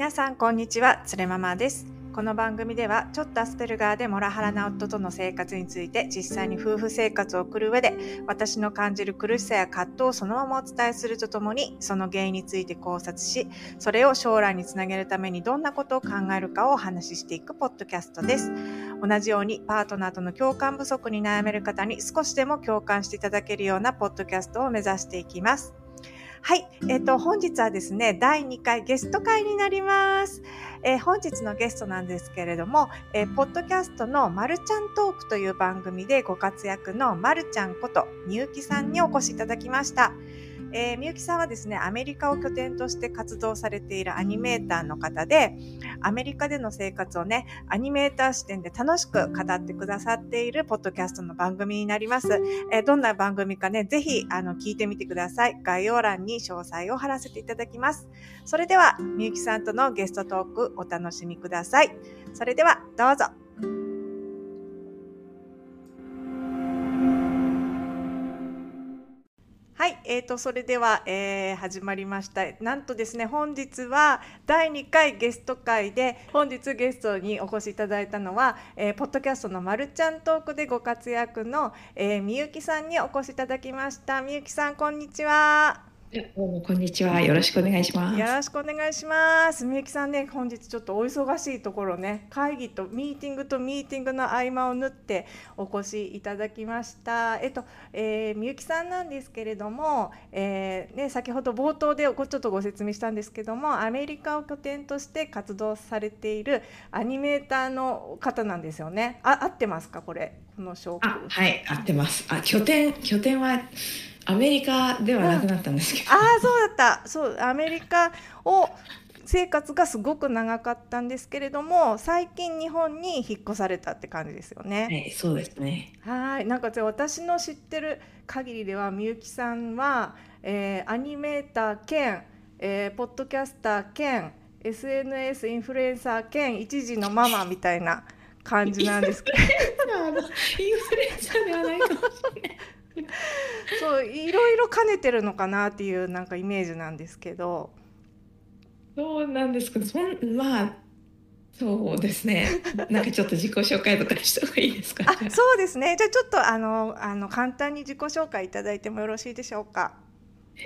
皆さんこんにちはつれママです。この番組ではちょっとアスペルガーでモラハラな夫との生活について実際に夫婦生活を送る上で私の感じる苦しさや葛藤をそのままお伝えするとともにその原因について考察しそれを将来につなげるためにどんなことを考えるかをお話ししていくポッドキャストです。同じようにパートナーとの共感不足に悩める方に少しでも共感していただけるようなポッドキャストを目指していきます。はい。えっ、ー、と、本日はですね、第2回ゲスト会になります。えー、本日のゲストなんですけれども、えー、ポッドキャストのまるちゃんトークという番組でご活躍のまるちゃんことみゆきさんにお越しいただきました。えー、みゆきさんはですね、アメリカを拠点として活動されているアニメーターの方で、アメリカでの生活をね、アニメーター視点で楽しく語ってくださっているポッドキャストの番組になります。えー、どんな番組かね、ぜひ、あの、聞いてみてください。概要欄に詳細を貼らせていただきます。それでは、みゆきさんとのゲストトークお楽しみください。それでは、どうぞ。えーと、それでは、えー、始まりました。なんとですね、本日は第2回ゲスト会で、本日ゲストにお越しいただいたのは、えー、ポッドキャストのまるちゃんトークでご活躍の、えー、みゆきさんにお越しいただきました。みゆきさん、こんにちは。どうもこんにちは。よろしくお願いします。よろしくお願いします。みゆきさんね、本日ちょっとお忙しいところね、会議とミーティングとミーティングの合間を縫ってお越しいただきました。えっと、えー、みゆきさんなんですけれども、えー、ね、先ほど冒頭でちょっとご説明したんですけども、アメリカを拠点として活動されているアニメーターの方なんですよね。あ、合ってますか、これ、この証拠。はい、合ってます。あ、拠点、拠点は。アメリカではなくなったんですけど、うん、ああそうだったそうアメリカを生活がすごく長かったんですけれども最近日本に引っ越されたって感じですよね。はい、そうですね。はい、なんか私の知ってる限りではみゆきさんは、えー、アニメーター兼、えー、ポッドキャスター兼 SNS インフルエンサー兼一時のママみたいな感じなんですけど。インフルエンサーではないかもしれない。そういろいろ兼ねてるのかなっていうなんかイメージなんですけど。そうなんですけどそんまあそうですね。なんかちょっと自己紹介とかした方がいいですか、そうですね。じゃあちょっとあのあの簡単に自己紹介いただいてもよろしいでしょうか？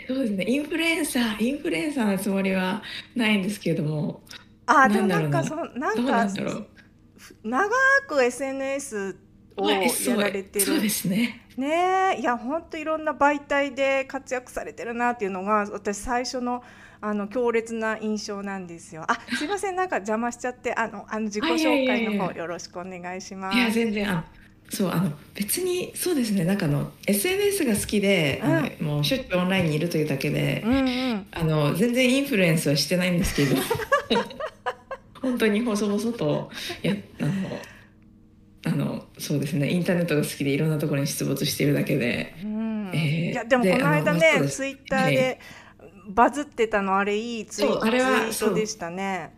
そうですね。インフルエンサーインフルエンサーのつもりはないんですけれども。あでもなんかそなんか長く SNS をやられてる、そうですねねいや本当いろんな媒体で活躍されてるなっていうのが私最初のあの強烈な印象なんですよ。あ、すいません、なんか邪魔しちゃって、あの、あの自己紹介の方よろしくお願いします。いや、全然、あ、そう、あの、別に、そうですね、なんかの、SNS が好きで、うん、もうしょっちゅうオンラインにいるというだけで。うんうん、あの、全然インフルエンスはしてないんですけど。本当に細々と、や、あの。あのそうですねインターネットが好きでいろんなところに出没しているだけで、うん。えー、いやでもこの間ねツイッターでバズってたのあれいいツイートでしたね。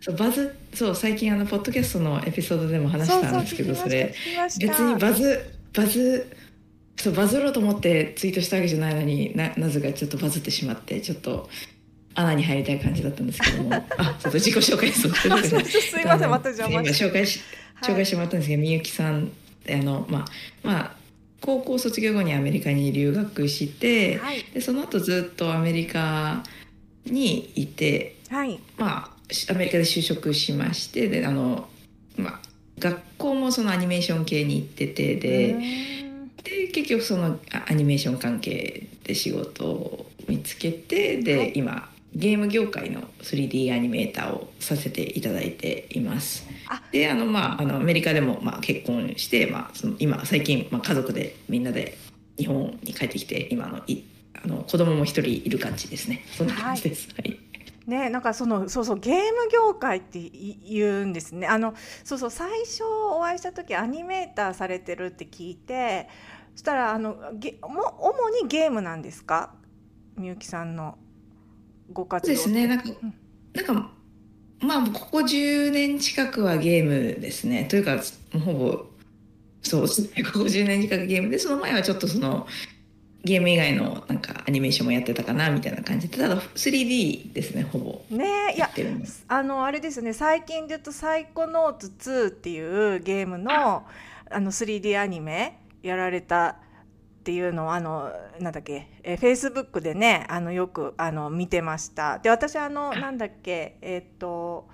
そうバズそう最近あのポッドキャストのエピソードでも話したんですけどそれ。別にバズバズそうバズろうと思ってツイートしたわけじゃないのにななぜかちょっとバズってしまってちょっと穴に入りたい感じだったんですけども。あちょっと自己紹介す いませんまた邪魔して。紹介し紹介してもらったんですけど、みゆきさんあのまあまあ高校卒業後にアメリカに留学して、はい、でその後ずっとアメリカにいて、はい、まあアメリカで就職しましてであの、まあ、学校もそのアニメーション系に行っててでで結局そのアニメーション関係で仕事を見つけてで、はい、今ゲーム業界の 3D アニメーターをさせていただいています。であのまああのアメリカでもまあ結婚して、まあ、その今最近、まあ、家族でみんなで日本に帰ってきて今のいあの子供も一人いる感じですね。そんな感じです。はい、はいね、なんかそのそうそうゲーム業界って言うんですね。あのそうそう最初お会いした時アニメーターされてるって聞いて、そしたらあのゲも主にゲームなんですか、みゆきさんの。ご活動ですね。なんか、なんかまあここ10年近くはゲームですね。というかほぼそうですねここ10年近くゲームでその前はちょっとそのゲーム以外のなんかアニメーションもやってたかなみたいな感じで。ただ 3D ですねほぼ。ねいやあのあれですね。最近で言うと「サイコノーツ2」っていうゲームのあの 3D アニメやられたっていうのをあのなんだっけえフェイスブックでねあのよくあの見てました。で私あのなんだっけえっと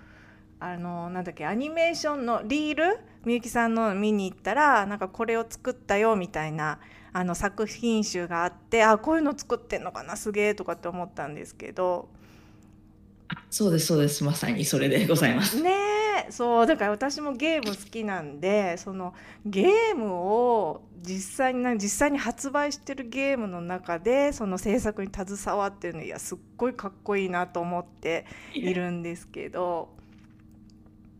あのなんだっけアニメーションのリール？みゆきさんの見に行ったらなんかこれを作ったよみたいなあの作品集があってあこういうの作ってんのかなすげえとかって思ったんですけど。そうですそうです。まさにそれでございます。ねそうだから私もゲーム好きなんでそのゲームを実際に実際に発売してるゲームの中でその制作に携わってるのいやすっごいかっこいいなと思っているんですけど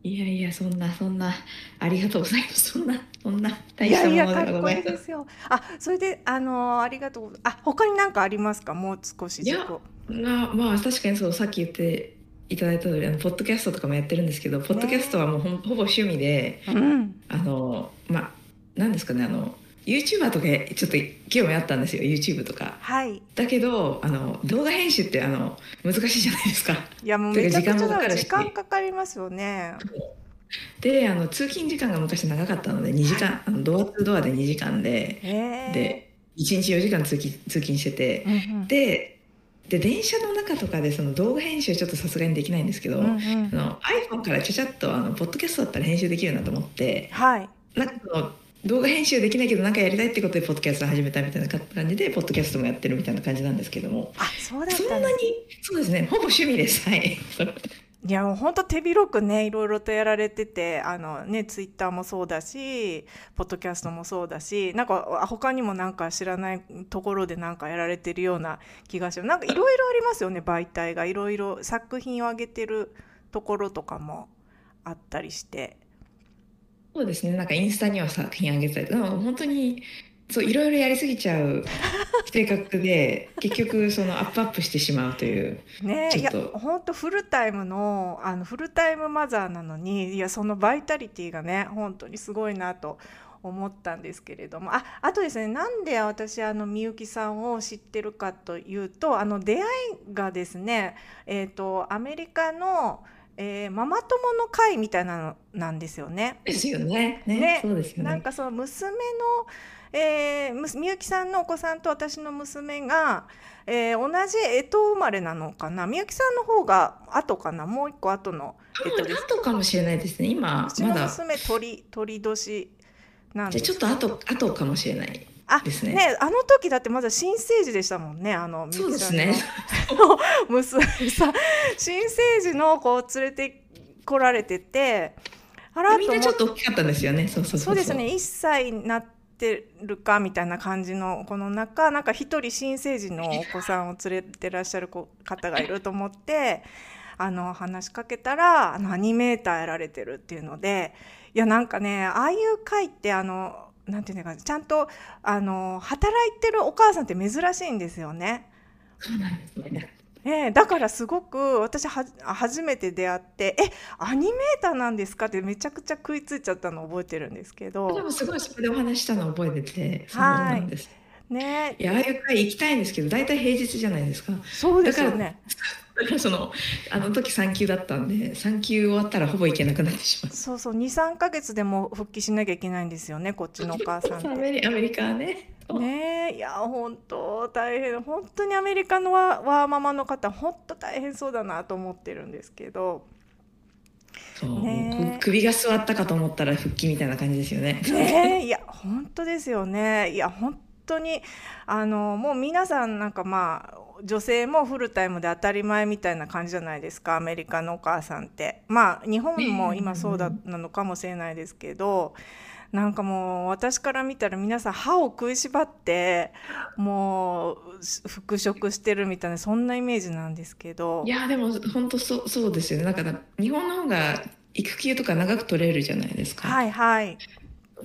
いやいや、そんな、そんな、ありがとうございます。そんな、そんな、大したものではございます。よ。あ、それで、あの、ありがとう。あ、他に何かありますか？もう少し。いや、まあ、まあ、確かに、そう、さっき言っていただいた通り、あの、ポッドキャストとかもやってるんですけど。ポッドキャストはもうほ、ほぼ趣味で。うん、あの、まあ、なんですかね、あの。YouTuber とかちょっと興味あったんですよ YouTube とか、はい、だけどあの動画編集ってあの難しいじゃないですか。いやもうめちゃくちゃ時間かかりますよね。であの通勤時間が昔長かったので2時間、はい、あのドアツードアで2時間で。で1日4時間通勤通勤してて、うんうん、でで電車の中とかでその動画編集ちょっとさすがにできないんですけど、うんうん、の iPhone からちゃちゃっとあのポッドキャストだったら編集できるなと思って、はい、なんかその動画編集できないけど何かやりたいってことでポッドキャスト始めたみたいな感じでポッドキャストもやってるみたいな感じなんですけども。あそうだそんなにそうですね。ほぼ趣味です。はい。いやもう本当手広くねいろいろとやられててあのねツイッターもそうだしポッドキャストもそうだしなんか他にもなんか知らないところでなんかやられてるような気がします。なんかいろいろありますよね媒体が。いろいろ作品を上げてるところとかもあったりしてそうですね。なんかインスタには作品あげたり、でも本当にそういろいろやりすぎちゃう 性格で結局そのアップアップしてしまうという。ねいや本当フルタイムのあのフルタイムマザーなのにいやそのバイタリティがね本当にすごいなと。思ったんですけれどもああとですねなんで私あのみゆきさんを知ってるかというとあの出会いがですね、えーとアメリカのえー、ママ友の会みたいなのなんですよね。ですよね。ね、ね、そうですよね。なんかその娘の、えー、みゆきさんのお子さんと私の娘が、えー、同じ干支生まれなのかな。みゆきさんの方が後かな。もう一個後の干支です。後かもしれないですね。今まだ。娘鳥鳥年なんでちょっと後後かもしれない。あですね。ねあの時だってまだ新生児でしたもんねあのそうですね。娘さ新生児の子を連れてこられててあらみんなちょっと大きかったんですよね。そうそうそうですね。1歳になってるかみたいな感じのこの中なんか一人新生児のお子さんを連れてらっしゃる方がいると思ってあの話しかけたらあのアニメーターやられてるっていうのでいやなんかねああいう会ってあのなんていうのかちゃんとあの働いてるお母さんって珍しいんですよね。そうなんですね。えだからすごく私は初めて出会って「えアニメーターなんですか?」ってめちゃくちゃ食いついちゃったのを覚えてるんですけどでもすごいそこでお話したのを覚えててそうなんです。ね、いやああいう会行きたいんですけど大体平日じゃないですか。そうですよね。だからそのあの時産休だったんで産休終わったらほぼ行けなくなってしまう。そうそう23か月でも復帰しなきゃいけないんですよねこっちのお母さんって。アメリカはね。ねいや本当大変。本当にアメリカのワワーママの方本当大変そうだなと思ってるんですけど。そう、ね、首が座ったかと思ったら復帰みたいな感じですよね。ねいや本当ですよね。いや本当にあのもう皆さんなんかまあ女性もフルタイムで当たり前みたいな感じじゃないですかアメリカのお母さんって。まあ日本も今そうだなのかもしれないですけど、なんかもう私から見たら皆さん歯を食いしばってもう復職してるみたいなそんなイメージなんですけど。いやでも本当そうそうですよね。なんか日本の方が育休とか長く取れるじゃないですか。はいはい。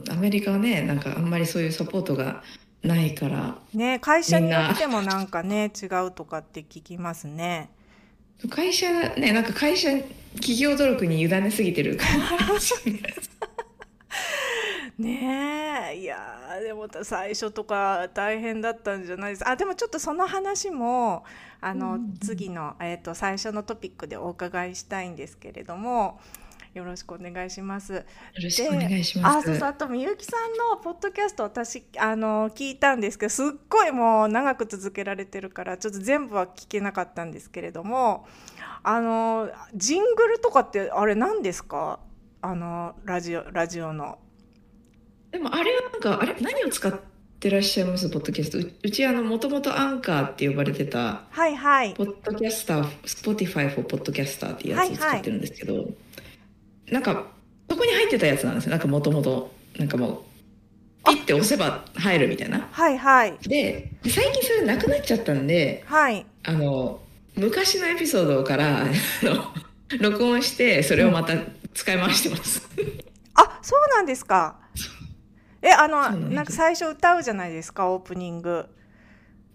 アメリカはねなんかあんまりそういうサポートがないから。ね会社によってもなんかね違うとかって聞きますね。会社ねなんか会社企業努力に委ねすぎてる感じ ねえ。いやでも最初とか大変だったんじゃないです。あでもちょっとその話もあの、次の、えーと、最初のトピックでお伺いしたいんですけれどもよろしくお願いします。よろしくお願いします。あ、そうそう、あとみゆきさんのポッドキャスト私あの聞いたんですけど、すっごいもう長く続けられてるからちょっと全部は聞けなかったんですけれども、あのジングルとかってあれ何ですか？あのラジオラジオの。でもあれはなんかあれ何を使ってらっしゃいますポッドキャスト？うちあのもともとアンカーって呼ばれてたはいはいポッドキャスター Spotify for Podcasters っていうやつを使ってるんですけど、はいはい、なんかそこに入ってたやつなんですよ。なんかもともとなんかもうピッて押せば入るみたいな。はいはい。で最近それなくなっちゃったんで、はい、あの昔のエピソードから録音してそれをまた使い回してます、うん、あそうなんですか。えあのなんか最初歌うじゃないですかオープニング。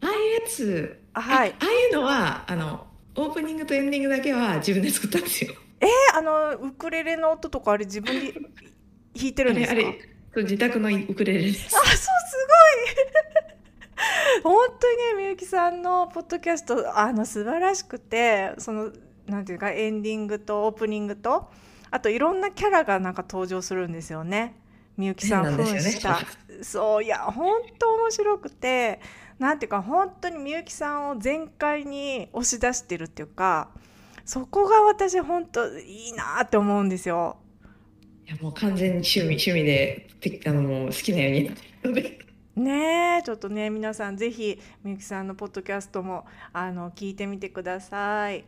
ああいうやつ。はい。ああいうのはあのオープニングとエンディングだけは自分で作ったんですよえー、あのウクレレの音とかあれ自分で弾いてるんですか？あれ自宅のウクレレです。あそうすごい。本当にねみゆきさんのポッドキャストあの素晴らしくてそのなんていうかエンディングとオープニングとあといろんなキャラがなんか登場するんですよね。みゆきさん扮した、ね、そういや本当面白くてなんていうか本当にみゆきさんを全開に押し出してるっていうかそこが私本当いいなって思うんですよ。いやもう完全に趣味趣味であのもう好きなように。ねちょっとね皆さんぜひみゆきさんのポッドキャストもあの聞いてみてください。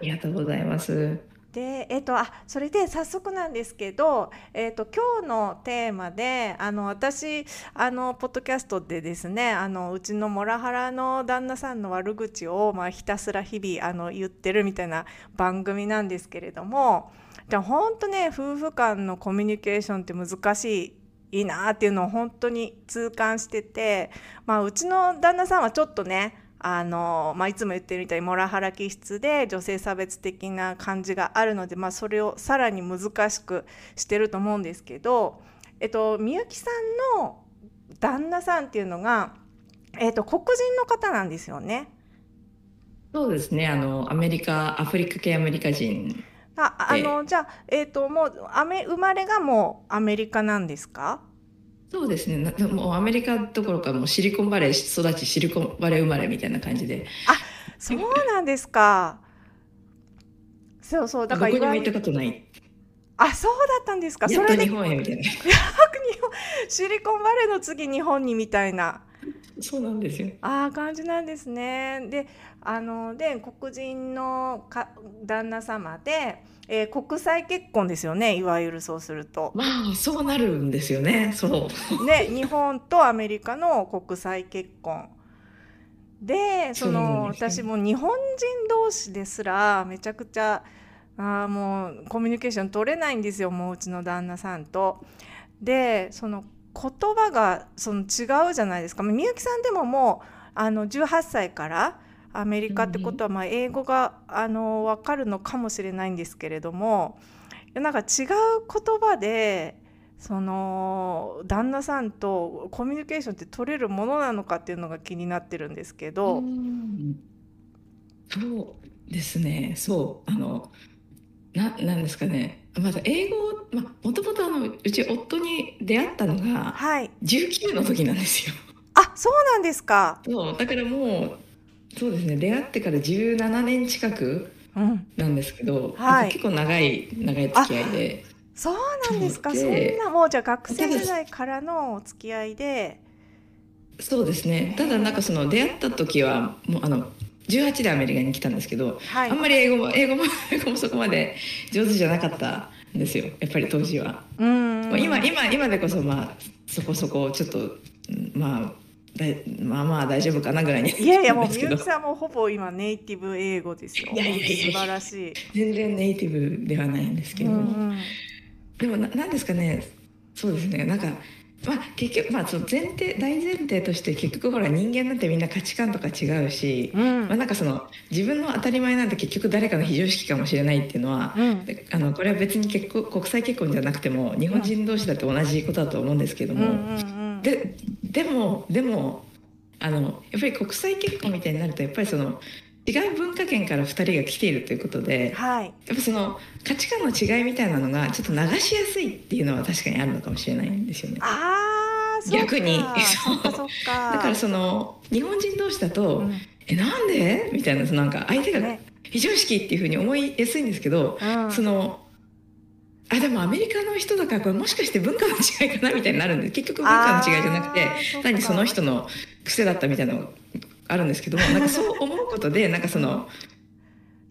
ありがとうございます。でえっと、あそれで早速なんですけど、えっと、今日のテーマであの私あのポッドキャストでですねあのうちのモラハラの旦那さんの悪口を、まあ、ひたすら日々あの言ってるみたいな番組なんですけれどもじゃ本当ね夫婦間のコミュニケーションって難しいいいなっていうのを本当に痛感してて、まあ、うちの旦那さんはちょっとねあの、まあ、いつも言ってるみたいにモラハラ気質で女性差別的な感じがあるので、まあ、それをさらに難しくしてると思うんですけど、えっと、みゆきさんの旦那さんっていうのが、えっと、黒人の方なんですよね。そうですね。あのアメリカアフリカ系アメリカ人。ああのじゃあ、えーと、もうアメ生まれがもうアメリカなんですか？そうですね。もうアメリカどころかもうシリコンバレー育ちシリコンバレー生まれみたいな感じで。あそうなんですか。そうそうだからどこにも行ったことない。あそうだったんですか。それで日本へみたいな。シリコンバレーの次日本にみたいな そうなんですよああ感じなんですねであので黒人のか旦那様でえー、国際結婚ですよねいわゆるそうすると。まあそうなるんですよねそう。ね日本とアメリカの国際結婚。でその、ね、私も日本人同士ですらめちゃくちゃあもうコミュニケーション取れないんですよもううちの旦那さんと。でその言葉がその違うじゃないですか。みゆきさんでももうあの18歳からアメリカってことはまあ英語があの分かるのかもしれないんですけれどもなんか違う言葉でその旦那さんとコミュニケーションって取れるものなのかっていうのが気になってるんですけど。そうですね。そう。あのななんですかね。まだ英語まあ、もともとあのうち夫に出会ったのが19の時なんですよ。はい、あそうなんですか。そう。だからもうそうですね。出会ってから17年近くなんですけど、うんはい、結構長い長い付き合いで。そうなんですか。そんなもうじゃあ学生時代からのお付き合いで。そうですね。ただなんかその出会った時はもうあの18でアメリカに来たんですけど、はい、あんまり英語も英語も英語もそこまで上手じゃなかったんですよ。やっぱり当時は。うん。今今今でこそまあそこそこちょっとまあまあまあ大丈夫かなぐらいにいやいやもうみゆきさんもほぼ今ネイティブ英語ですよ。いやいやいや。素晴らしい。全然ネイティブではないんですけど、うんうん、でもななんですかね。そうですね。なんかまあ、結局、まあ、その前提大前提として結局ほら人間なんてみんな価値観とか違うし、うん、まあ、なんかその自分の当たり前なんて結局誰かの非常識かもしれないっていうのは、うん、あのこれは別に結構国際結婚じゃなくても日本人同士だって同じことだと思うんですけども、ででもでもあのやっぱり国際結婚みたいになるとやっぱりその違う文化圏から2人が来ているということで、はい、やっぱその価値観の違いみたいなのがちょっと流しやすいっていうのは確かにあるのかもしれないんですよね。あ逆に。そう だからその日本人同士だと「うん、えなんで?」みたいななんか相手が非常識っていうふうに思いやすいんですけど、うん、そのあでもアメリカの人だからこれもしかして文化の違いかなみたいになるんで結局文化の違いじゃなくて単にその人の癖だったみたいなのがあるんですけども なんかそう思うことでなんかその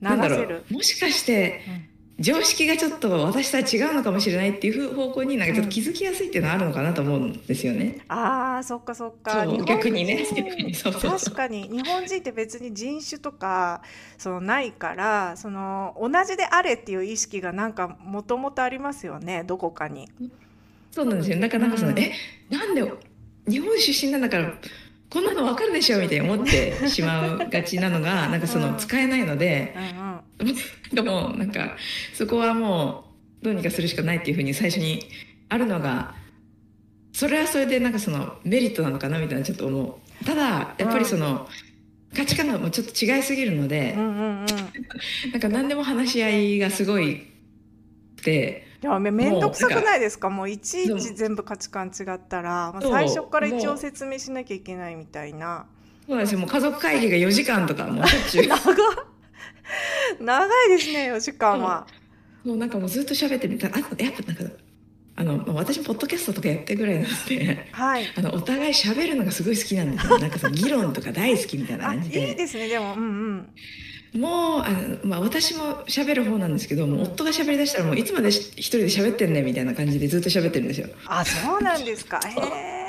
なんだろうもしかして、常識がちょっと私とは違うのかもしれないっていう方向になんかちょっと気づきやすいっていうのはあるのかなと思うんですよね。うん、ああそっかそっか。逆にね。確かに日本人って別に人種とかそのないからその同じであれっていう意識がなんかもともとありますよねどこかに。そうなんですよ。なんかなんかその、うん、えなんで日本出身なんだからこんなの分かるでしょみたいに思ってしまうがちなのがなんかその使えないので、でもなんかそこはもうどうにかするしかないっていうふうに最初にあるのがそれはそれでなんかそのメリットなのかなみたいなちょっと思う。ただやっぱりその、価値観がもうちょっと違いすぎるので、なんか何でも話し合いがすごいていやめ面倒くさくないですか？もういちいち全部価値観違ったら、まあ、最初から一応説明しなきゃいけないみたいな。そうなんですよ。もう家族会議が4時間とかもうしょっちゅう。長 長いですね4時間は。もう。なんかもうずっと喋ってみたあやっぱなんかあの私ポッドキャストとかやってるぐらいなので、はい、あのお互い喋るのがすごい好きなんですよなんかその議論とか大好きみたいな感じで。いいですねでもうんうんもうあの、まあ、私も喋る方なんですけども夫が喋りだしたらもういつまで一人で喋ってんねみたいな感じでずっと喋ってるんですよ。あそうなんですか へえ。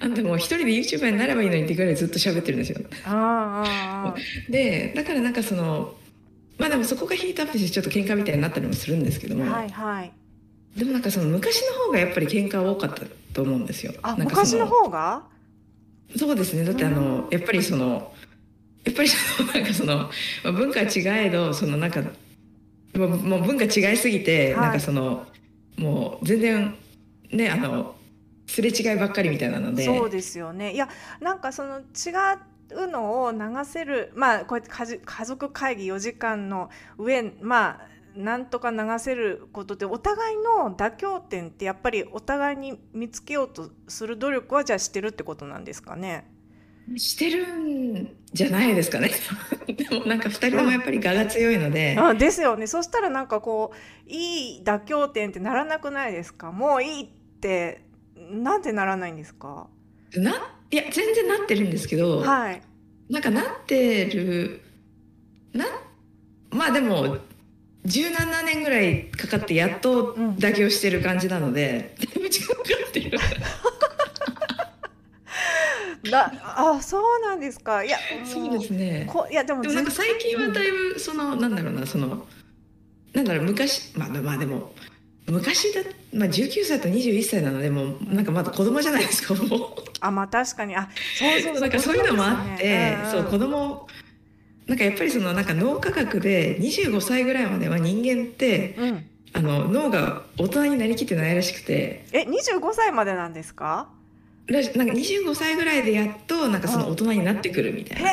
あんたもう一人で YouTuber になればいいのにってぐらいずっと喋ってるんですよ。あでだからなんかそのまあでもそこがヒートアップしてちょっと喧嘩みたいになったりもするんですけども、はいはい、でもなんかその昔の方がやっぱり喧嘩多かったと思うんですよ。あ昔の方が？そうですねだってあのやっぱりそのやっぱりその なんかその、まあ、文化違えどそのなんかもうもう文化違いすぎて、はい、なんかそのもう全然ねあのすれ違いばっかりみたいなので。そうですよね。いやなんかその違うのを流せるまあこうやって家族会議4時間の上まあなんとか流せることでお互いの妥協点ってやっぱりお互いに見つけようとする努力はじゃあしてるってことなんですかね？してるんじゃないですかね。でもなんか2人ともやっぱり我が強いので、あですよね。そしたらなんかこういい妥協点ってならなくないですか？もういいってなんでならないんですか？ないや全然なってるんですけど、はい、なんかなってるなまあでも17年ぐらいかかってやっと妥協してる感じなので、だいぶ時間かかってるだあそうなんですか。いやそうですね。こいやでもなんか最近はだいぶその、うん、なんだろうなそのなんだろう昔まあまあでも昔だ、まあ、19歳と21歳なのでもなんかまだ子供じゃないですか もう。あまあ確かに。あそうそうなんかそういうのもあって、ねうん、そう子供なんかやっぱりそのなんか脳科学で25歳ぐらいまでは人間って、うん、あの脳が大人になりきってないらしくて。え25歳までなんですか？なんか25歳ぐらいでやっとなんかその大人になってくるみたいな。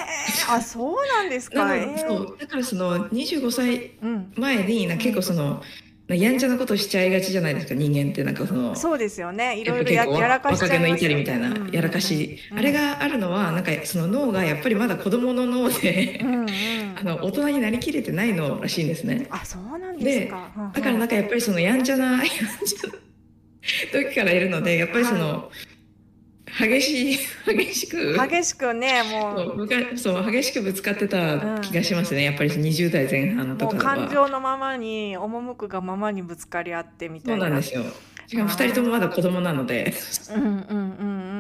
あそうなんですか。そう。だからその25歳前にな結構その、うん、やんちゃなことしちゃいがちじゃないですか人間ってなんかその。そうですよね。いろいろややらかしちゃいますよ、ね、若気の至りみたいな、うん、やらかし、うん、あれがあるのはなんかその脳がやっぱりまだ子供の脳でうん、あの大人になりきれてないのらしいんですね。あそうなんですか。だからなんかやっぱりそのやんちゃなやんちゃな時からいるのでやっぱりその、はい激しい激しく。激しくねもう。そう激しくぶつかってた気がしますね、うん、やっぱり20代前半とかは。感情のままに赴くがままにぶつかり合ってみたいな。そうなんですよ。しかも2人ともまだ子供なので。うんうんうんう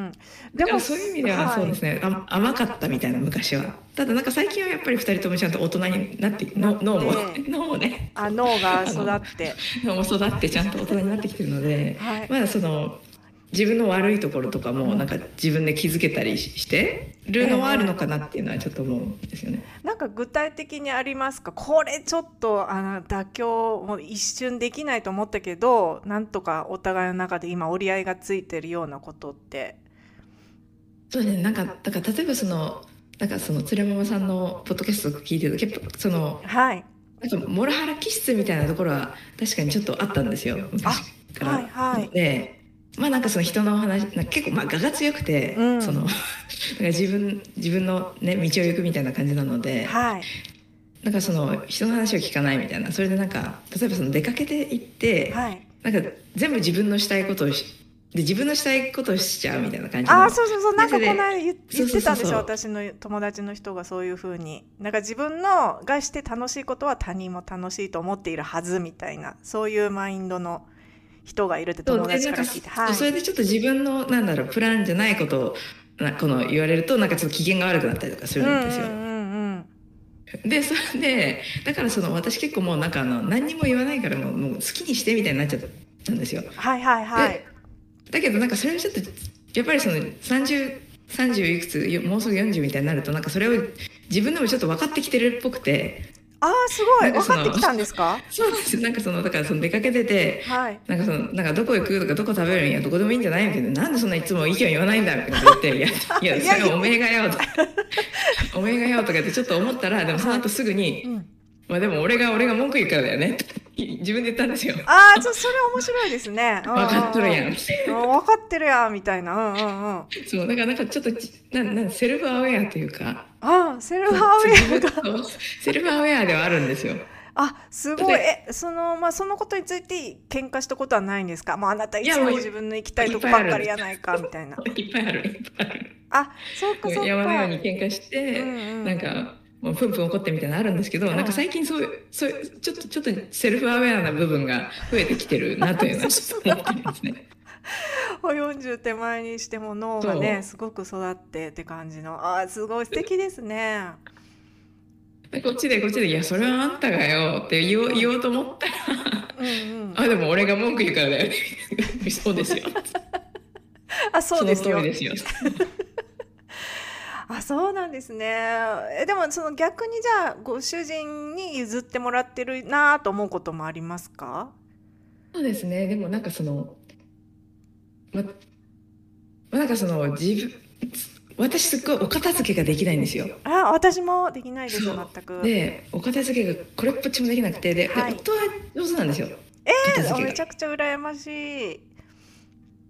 ん。でもそういう意味ではそうですね、はい、甘かったみたいな昔は。ただなんか最近はやっぱり2人ともちゃんと大人になって。脳も。脳もね。あ脳が育って。脳も育ってちゃんと大人になってきてるので、はい、まだその自分の悪いところとかもなんか自分で気づけたりしてるのはあるのかなっていうのはちょっと思うんですよね。なんか具体的にありますか？これちょっとあの妥協も一瞬できないと思ったけどなんとかお互いの中で今折り合いがついてるようなことって。そうねなんかだから例えばそのなんかその連れママさんのポッドキャストとか聞いてると結構その、はい、なんかモラハラ気質みたいなところは確かにちょっとあったんですよ昔から。はいはい、でまあなんかその人の話結構まあ我が強くて、うん、その なんか自分自分のね道を行くみたいな感じなので、はい、なんかその人の話を聞かないみたいなそれでなんか例えばその出かけて行って、はい、なんか全部自分のしたいことをしで自分のしたいことをしちゃうみたいな感じああそうそうそうなんかこの間言ってたんですよ私の友達の人がそういうふうに。なんか自分のがして楽しいことは他人も楽しいと思っているはずみたいなそういうマインドの人がいるって友達から聞いて、はい、それでちょっと自分のなんだろうプランじゃないことをなこの言われるとなんかちょっと機嫌が悪くなったりとかするんですよ。でそれでだからその私結構もうなんかあの何にも言わないからもうもう好きにしてみたいになっちゃったんですよ。はいはいはい。だけどなんかそれはちょっとやっぱりその30 30いくつもうすぐ40みたいになるとなんかそれを自分でもちょっと分かってきてるっぽくてああすごい。分かってきたんですか？そうですなんかそのだからその出かけてて、はい、なんかそのなんかどこ行くとかどこ食べるんやどこでもいいんじゃないみたいななんでそんないつも意見言わないんだみたいな言って いやいやそれおめえがよとか。おめえがよとかってちょっと思ったらでもその後すぐに、うん、まあでも俺が俺が文句言うからだよね自分で言ったんですよ。ああ、そそれ面白いですね。分かっとるやん。分かってるやんみたいな。うんうんうん。そう、だからなんかちょっとななセルフアウェアというか。ああ、セルフアウェアが。セルフアウェアではあるんですよ。あ、すごい。え、その、まあ、そのことについて喧嘩したことはないんですか？もうあなたいつも自分の行きたいとこばっかりやないか、みたいな。いっぱいある、いっぱいある。あ、そうか、そうか。山のように喧嘩して、うんうん、なんか、もうプンプン怒ってみたいなのあるんですけど、なんか最近そういう、そういう、ちょっと、ちょっとセルフアウェアな部分が増えてきてるなというのはちょっと思ってますね。40手前にしても脳がねすごく育ってって感じのあすごい素敵ですね。こっちでこっちで「いやそれはあんたがよ」って言おう言おうと思ったらうん、あでも俺が文句言うからだよ そうですよ。あそうですよ。その通りですよ。あそうなんですねえでもその逆にじゃあご主人に譲ってもらってるなと思うこともありますか？そうですねでもなんかそのま、まなんかその自分私すっごいお片付けができないんですよ。あ私もできないです全く。でお片付けがこれっぽっちもできなくてで、はい、夫は上手なんですよ。えー、めちゃくちゃ羨ましい。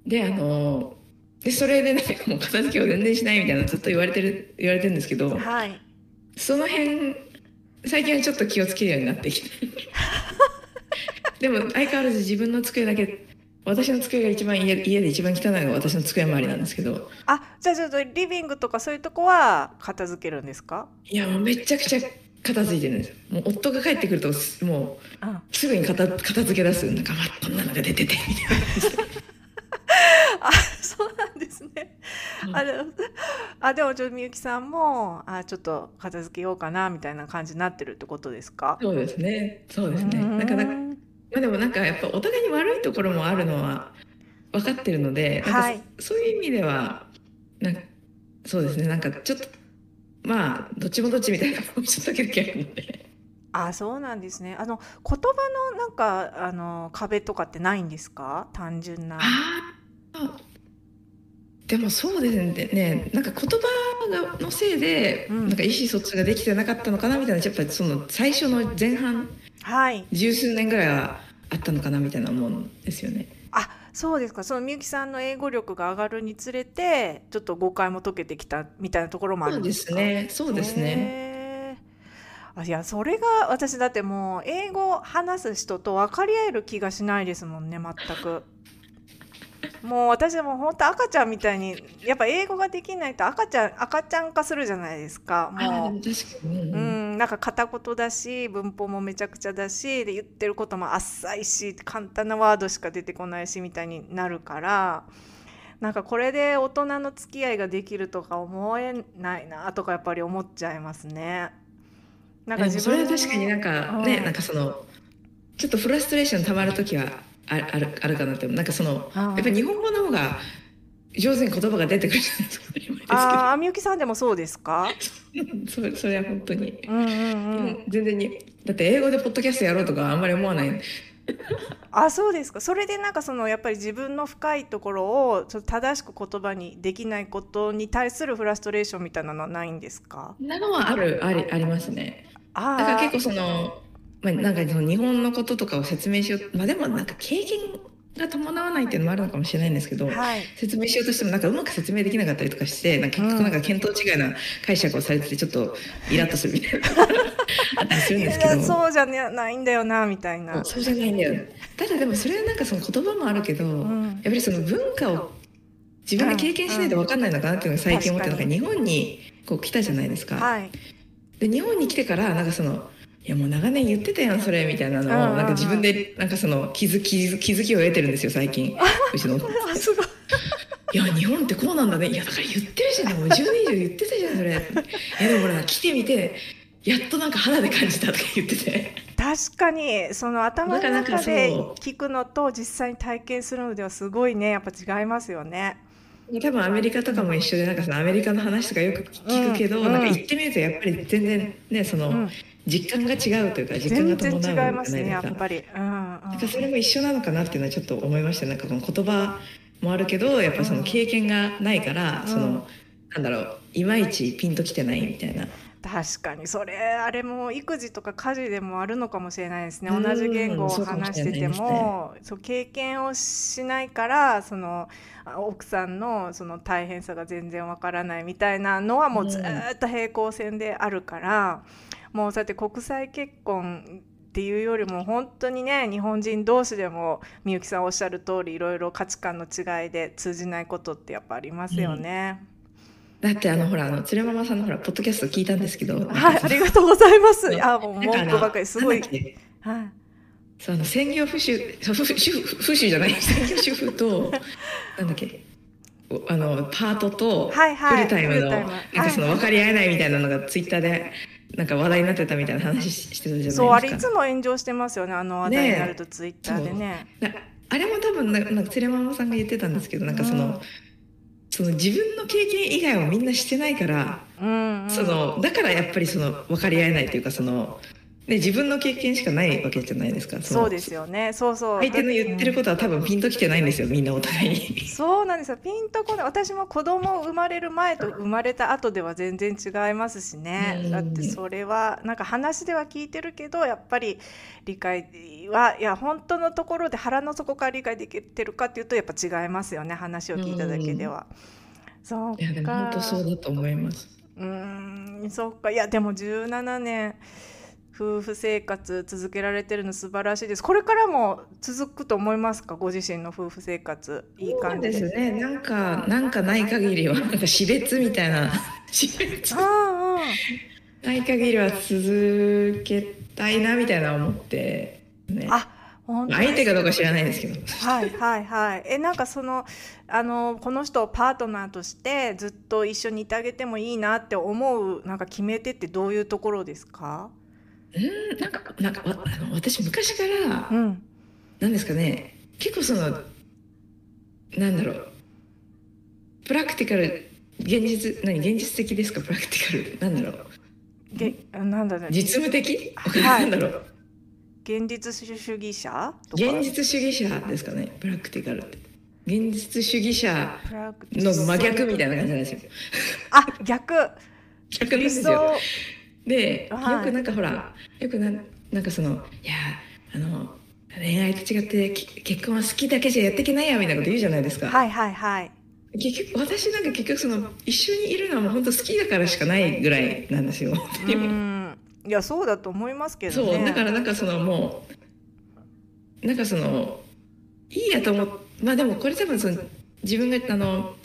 であのでそれでなんかもう片付けを全然しないみたいなずっと言われてる言われてるんですけど、はい、その辺最近はちょっと気をつけるようになってきてでも相変わらず自分の机だけ私の机が一番家家で一番汚いのが私の机周りなんですけど。あじゃあちょっとリビングとかそういうとこは片付けるんですか？いやもうめちゃくちゃ片付いてるんです。もう夫が帰ってくるともうすぐに片片付け出す。なんか、まあ、こんなのが出ててみたいな。あ そうなんですね。あであでもちょっとみゆきさんもあちょっと片付けようかなみたいな感じになってるってことですか？そうですねそうですね。なかなかまあでもなんかやっぱお互いに悪いところもあるのは分かってるので、はい、そういう意味ではなんかそうですねなんかちょっとまあどっちもどっちみたいなちょっとだけあるので。あそうなんですね。あの言葉のなんかあの壁とかってないんですか？単純な。あでもそうですね。なんか言葉のせいで、なんか意思疎通ができてなかったのかなみたいなやっぱりその最初の前半、はい、十数年ぐらいはあったのかなみたいな思うんですよね。あそうですか。そのみゆきさんの英語力が上がるにつれてちょっと誤解も解けてきたみたいなところもあるんですか？そうですね。そうですね。あいやそれが私だってもう英語話す人と分かり合える気がしないですもんね全く。もう私も本当赤ちゃんみたいにやっぱ英語ができないと赤ちゃん赤ちゃん化するじゃないですか。もううんなんか片言だし文法もめちゃくちゃだしで言ってることも浅いし簡単なワードしか出てこないしみたいになるからなんかこれで大人の付き合いができるとか思えないなとかやっぱり思っちゃいますね。なんか自分それは確かになんかね、うん、なんかそのちょっとフラストレーションたまる時はああるあるかなってなんかそのやっぱり日本語の方が上手に言葉が出てくるじゃないですか。ああ、みゆきさんでもそうですか？それ、それは本当に。うんうんうん。全然に、だって英語でポッドキャストやろうとかあんまり思わない。あ、そうですか。それでなんかそのやっぱり自分の深いところをちょっと正しく言葉にできないことに対するフラストレーションみたいなのはないんですか？なのはあるありありますね。あだから結構その。まあ、なんかその日本のこととかを説明しようまあでもなんか経験が伴わないっていうのもあるのかもしれないんですけど、はい、説明しようとしてもなんかうまく説明できなかったりとかしてなんか結局なんか見当違いな解釈をされててちょっとイラッとするみたいな。あったりするんですけど。そうじゃないんだよなみたいな。そうじゃないんだよ。ただでもそれはなんかその言葉もあるけど、うん、やっぱりその文化を自分で経験しないと分かんないのかなっていうのが最近思ってなんか日本にこう来たじゃないですか。はい、で日本に来てからなんかそのいやもう長年言ってたやんそれみたいなのをなんか自分でなんかその気づ気づ気づきを得てるんですよ最近。うちの。すごい。いや日本ってこうなんだね。いやだから言ってるじゃんもう10年以上言ってたじゃんそれ。いやでもほら来てみてやっとなんか肌で感じたとか 言ってて。確かにその頭の中で聞くのと実際に体験するのではすごいね。やっぱ違いますよね。多分アメリカとかも一緒でなんかそのアメリカの話とかよく聞くけど、うん、なんか行ってみるとやっぱり全然ねその、うん実感が違うというか実感が伴うじゃないですか。ね、やっぱり、うん、なんかそれも一緒なのかなっていうのはちょっと思いました。なんかこの言葉もあるけど、やっぱその経験がないから、うん、そのなんだろう、いまいちピンときてないみたいな。確かにそれあれも育児とか家事でもあるのかもしれないですね同じ言語を話しててもそう経験をしないからその奥さんのその大変さが全然わからないみたいなのはもうずっと平行線であるから。うんもうそうやって国際結婚っていうよりも本当にね日本人同士でもみゆきさんおっしゃる通りいろいろ価値観の違いで通じないことってやっぱありますよね。うん、だってあのほらあのつれママさんのほらポッドキャスト聞いたんですけどはいありがとうございます。あもう文句ばかりすごい。はい。その専業婦主婦主婦主じゃない。専業主婦となんだっけ。あのパートとフルタイムの、なんかその分かり合えないみたいなのがツイッターでなんか話題になってたみたいな話し てたじゃないですか。そうあれいつも炎上してますよねあの話題になるとツイッターでね。ねあれも多分なんかつれママさんが言ってたんですけどなんかその。うんその自分の経験以外はみんなしてないから、うんうん、そのだからやっぱりその分かり合えないというかそので自分の経験しかないわけじゃないですかそう。ですよね。そうそう。相手の言ってることは多分ピンときてないんですよみんなお互い。に そうなんですよ。ピンとこない。私も子供生まれる前と生まれた後では全然違いますしね。だってそれはなんか話では聞いてるけどやっぱり理解はいや本当のところで腹の底から理解できてるかっていうとやっぱ違いますよね話を聞いただけでは。そういやでも本当そうだと思います。うんそっか。いやでも17年夫婦生活続けられてるの素晴らしいです。これからも続くと思いますか、ご自身の夫婦生活。いい感じですね。なんか、なんかない限りは、なんか死別みたいな。死別。ない限りは続けたいなみたいな思って。ね。あ。相手かどうか知らないですけど。はいはいはい。えなんかそのあのこの人をパートナーとしてずっと一緒にいてあげてもいいなって思うなんか決め手ってどういうところですか？うんなんかなんかあの私昔から、うん、なんですかね結構そのなんだろうプラクティカル現実何現実的ですか？プラクティカルなんだろう。げなんだろう。実務的、はい、なんだろう。現実主義者？現実主義者ですかねプラクティカルって。現実主義者の真逆みたいな感じなんですよ。あ逆。逆ですよで、よくなんかほらよくななんかそのいやあの恋愛と違って結婚は好きだけじゃやっていけないやみたいなこと言うじゃないですか。はいはいはい。結局私なんか結局その一緒にいるのはもう本当好きだからしかないぐらいなんですよ。うんいやそうだと思いますけど、ね、そうだからなんかそのもうなんかそのいいやと思っまあでもこれ多分その自分があの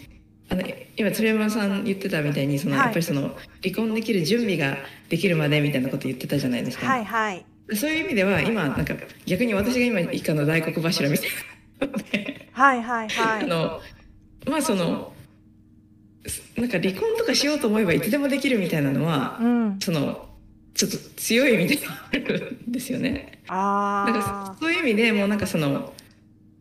あの今鶴山さん言ってたみたいにその、はい、やっぱりその離婚できる準備ができるまでみたいなこと言ってたじゃないですか。はいはい。そういう意味では今なんか逆に私が今以下の大黒柱みたいなはいはいはい。あのまあそのなんか離婚とかしようと思えばいつでもできるみたいなのは、うん、そのちょっと強い意味であるんですよね。ああ。そういう意味でもうなんかその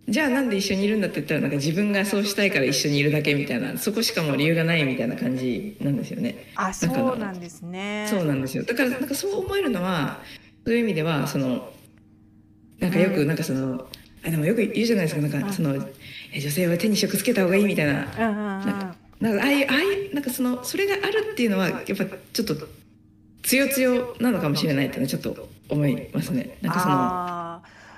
じゃあなんで一緒にいるんだって言ったらなんか自分がそうしたいから一緒にいるだけみたいなそこしかもう理由がないみたいな感じなんですよね。あそうなんですね。そうなんですよだからなんかそう思えるのはそういう意味ではそのなんかよくなんかその、あでもよく言うじゃないですかなんかその女性は手に職つけた方がいいみたいな。なんかなんかああいうああいうなんかそのそれがあるっていうのはやっぱちょっと強強なのかもしれないっていうのはちょっと思いますね。なんかその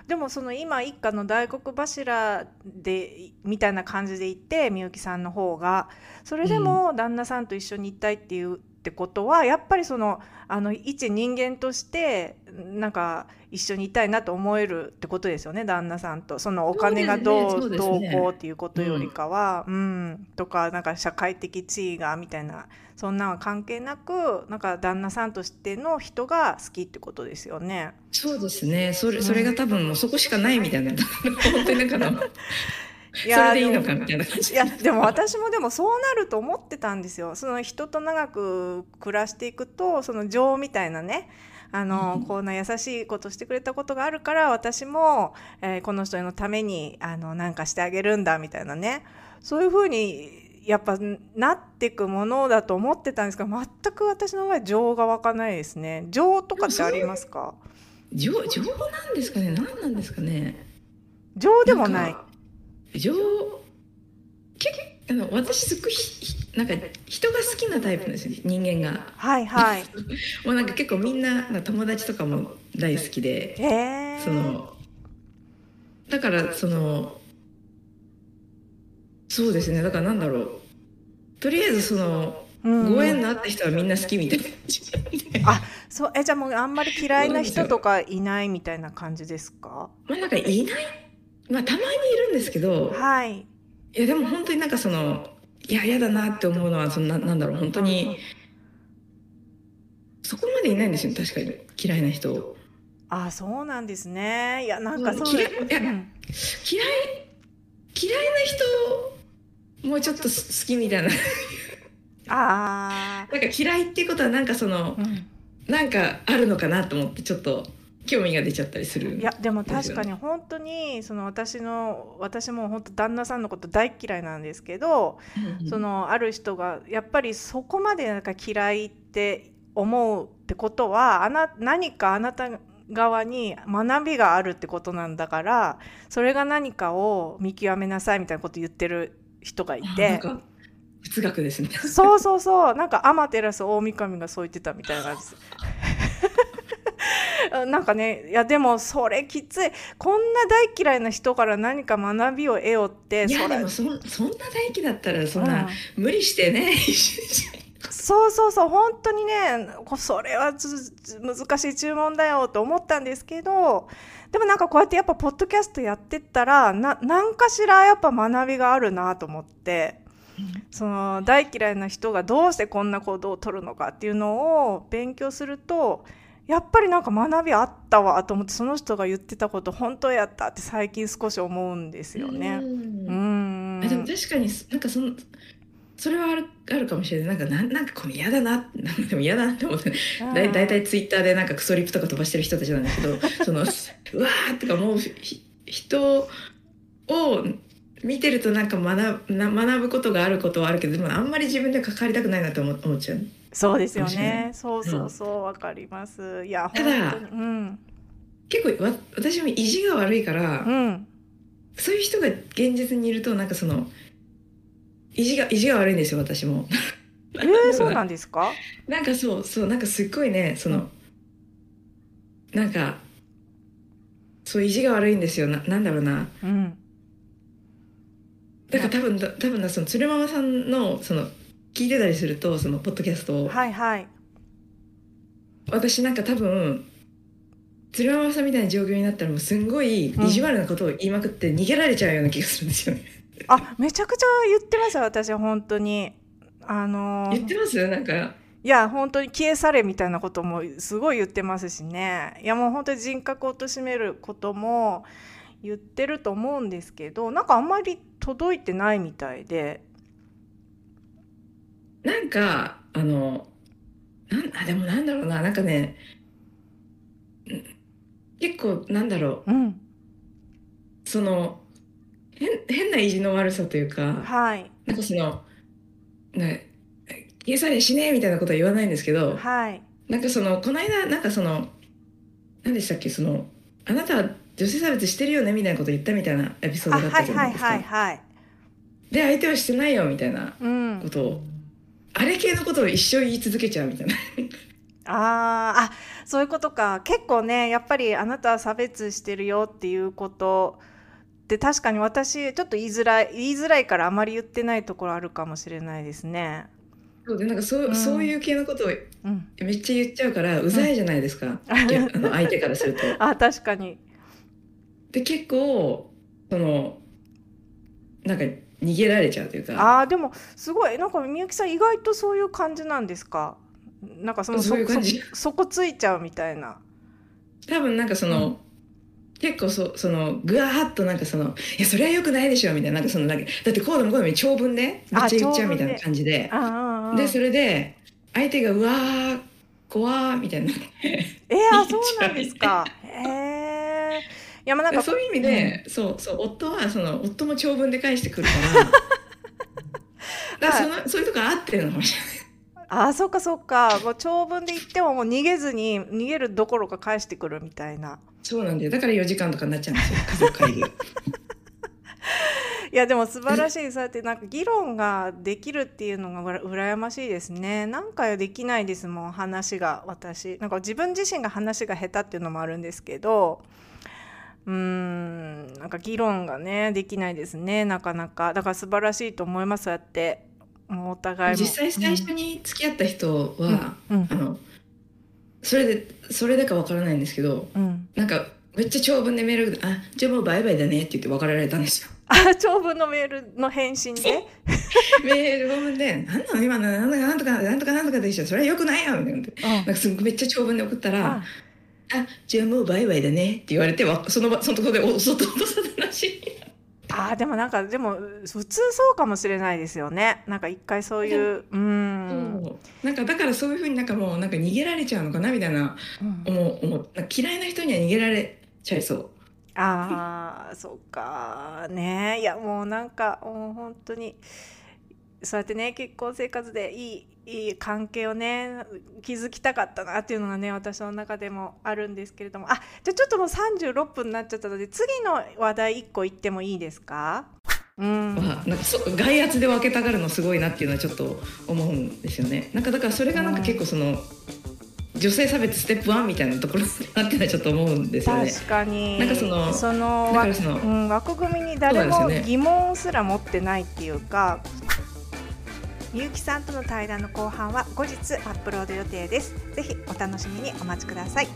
でもその今一家の大黒柱でみたいな感じで言ってみゆきさんの方が。それでも旦那さんと一緒にいたいっていうってことはやっぱりそのあの一人間としてなんか一緒にいたいなと思えるってことですよね旦那さんと。そのお金がどう,、どうこうっていうことよりかは、うん、うん、とかなんか社会的地位がみたいな。そんなは関係なくなんか旦那さんとしての人が好きってことですよね。そうですね。それそれが多分もうそこしかないみたいな。本当になんかいやそれでいいのかみたいな感じ。いやでも私もでもそうなると思ってたんですよ。その人と長く暮らしていくとその情みたいなねあの、うん、こんな優しいことしてくれたことがあるから私も、えー、この人のためにあのなんかしてあげるんだみたいなね。そういうふうにやっぱなっていくものだと思ってたんですが全く私の場合情が湧かないですね。情とかってありますか？情情なんですかね。何なんですかね。情でもない情結あの私すっごいなんか人が好きなタイプですよ人間が。はいはい。もうなんか結構みんな友達とかも大好きでそのだからそのそうですねだからなんだろう。とりあえずその、うん、ご縁のあった人はみんな好きみたいな。あそうえじゃあもうあんまり嫌いな人とかいないみたいな感じですか？まあなんかいないまあたまにいるんですけどはい。いやでも本当になんかそのいや嫌だなって思うのはそんななんだろう本当にそこまでいないんですよ確かに嫌いな人。あそうなんですね。いやなんかそう嫌い嫌い嫌いな人もうちょっと好きみたいな。あなんか嫌いっていうことはなんかその、うん、なんかあるのかなと思ってちょっと興味が出ちゃったりする、ね、いやでも確かに本当にその私の私も本当旦那さんのこと大嫌いなんですけど、そのある人がやっぱりそこまでなんか嫌いって思うってことはあな何かあなた側に学びがあるってことなんだからそれが何かを見極めなさいみたいなこと言ってる人がいて。哲学ですね。そうそうそう。なんかアマテラス大神がそう言ってたみたいな感じです。なんかねいやでもそれきつい。こんな大嫌いな人から何か学びを得よっていやでもそそんな大嫌だったらそんな、うん、無理してねそうそうそう本当にねそれは難しい注文だよと思ったんですけどでもなんかこうやってやっぱポッドキャストやってったらな何かしらやっぱ学びがあるなと思って、その大嫌いな人がどうしてこんな行動をとるのかっていうのを勉強するとやっぱりなんか学びあったわと思ってその人が言ってたこと本当やったって最近少し思うんですよね。うん。でも確かになんかそのそれはあるあるかもしれない。なんかななんかこの嫌だなでも嫌だなって思って。だい大体ツイッターでなんかクソリップとか飛ばしてる人たちなんだけどその うわーとかもう人を見てるとなんか学な学ぶことがあることはあるけどでもあんまり自分で関わりたくないなと思思っちゃう。そうですよね。そうそうそうわ、かります。いやただ、うん、結構わ私も意地が悪いから、うん、そういう人が現実にいるとなんかその。意地が意地が悪いんですよ私も。えー、そうなんですか？なんかそうそうなんかすっごいねその、うん、なんかそう意地が悪いんですよななんだろうな。うん、だから多分多分なその鶴ママさんのその聞いてたりするとそのポッドキャストを。はいはい。私なんか多分鶴ママさんみたいな状況になったらもうすんごい意地悪なことを言いまくって逃げられちゃうような気がするんですよね。あめちゃくちゃ言ってます私本当にあのー、言ってます？なんかいや本当に消え去れみたいなこともすごい言ってますしねいやもう本当に人格を貶めることも言ってると思うんですけどなんかあんまり届いてないみたいでなんかあのなんあでもなんだろうななんかね結構なんだろう、うん、その変変な意地の悪さというか、はい、なんかそのね消されしねえみたいなことは言わないんですけど、はい、なんかそのこの間なんかその何でしたっけそのあなたは女性差別してるよねみたいなこと言ったみたいなエピソードだったはいはいじゃないですか。はいはい。で相手はしてないよみたいなうんこ。とをあれ系のことを一生言い続けちゃうみたいな。あーあ、そういうことか。結構ね、やっぱりあなたは差別してるよっていうことって確かに私ちょっと言いづらい言いづらいからあまり言ってないところあるかもしれないですね。そうでなんかそう,、うんそういう系のことをうん。めっちゃ言っちゃうからうざいじゃないですか、いやあの相手からすると。あ、確かに。で結構そのなんか逃げられちゃうというかああ、でもすごいなんかみゆきさん意外とそういう感じなんですか？なんかそのそういう感じそそこついちゃうみたいな。多分なんかその、結構そそのぐわーっとなんかその「いやそれはよくないでしょ」みたいななんかそのなんかだってこうでもこうでも長文でめっちゃ言っちゃうみたいな感じででそれで相手が「うわー怖ー」みたいなえー、あそうなんですか。へえ。いやまあなんかそういう意味で、そうそう夫はその夫も長文で返してくるから。だからその、そういうとこ合ってるのかもしれない。あそうかそうか。もう長文で言ってももう逃げずに逃げるどころか返してくるみたいな。そうなんだよ。だから4時間とかになっちゃうんですよ。家族会議。が。いやでも素晴らしい。そうやってなんか議論ができるっていうのがうら羨ましいですね。なんかできないですもん話が私。なんか自分自身が話が下手っていうのもあるんですけどうーんなんか議論がねできないですねなかなか。だから素晴らしいと思いますそうやって。もうお互いも。実際最初に付き合った人は、うんうん。あのそれでそれでかわからないんですけどうん、なんかめっちゃ長文でメールあじゃあもうバイバイだねって言って別れられたんですよ。あ長文のメールの返信で？メール文で「なんなの今の？なんとかなんとかなんとかなんとかでしょそれはよくないよ」みたいな。なんかすめっちゃ長文で送ったらあ「あじゃあもうバイバイだね」って言われてわその場そのところでお外落とされたらしい。あーでもなんかでも普通そうかもしれないですよね。なんか一回そういううん。なんかだからそういうふうになんかもうなんか逃げられちゃうのかなみたいなうん。思う嫌いな人には逃げられちゃいそう。ああそうかねいやもうなんかもう本当にそうやってね結婚生活でいいいい関係をね築きたかったなっていうのがね私の中でもあるんですけれども。あじゃあちょっともう36分になっちゃったので次の話題1個言ってもいいですか？うん。まあ、なんかそ外圧で分けたがるのすごいなっていうのはちょっと思うんですよね。なんかだからそれがなんか結構その女性差別ステップ1みたいなところだなっていうのはちょっと思うんですよね。確かに。なんかそのそのそのうん、枠組みに誰も疑問すら持ってないっていうかみゆきさんとの対談の後半は後日アップロード予定です。ぜひお楽しみにお待ちください。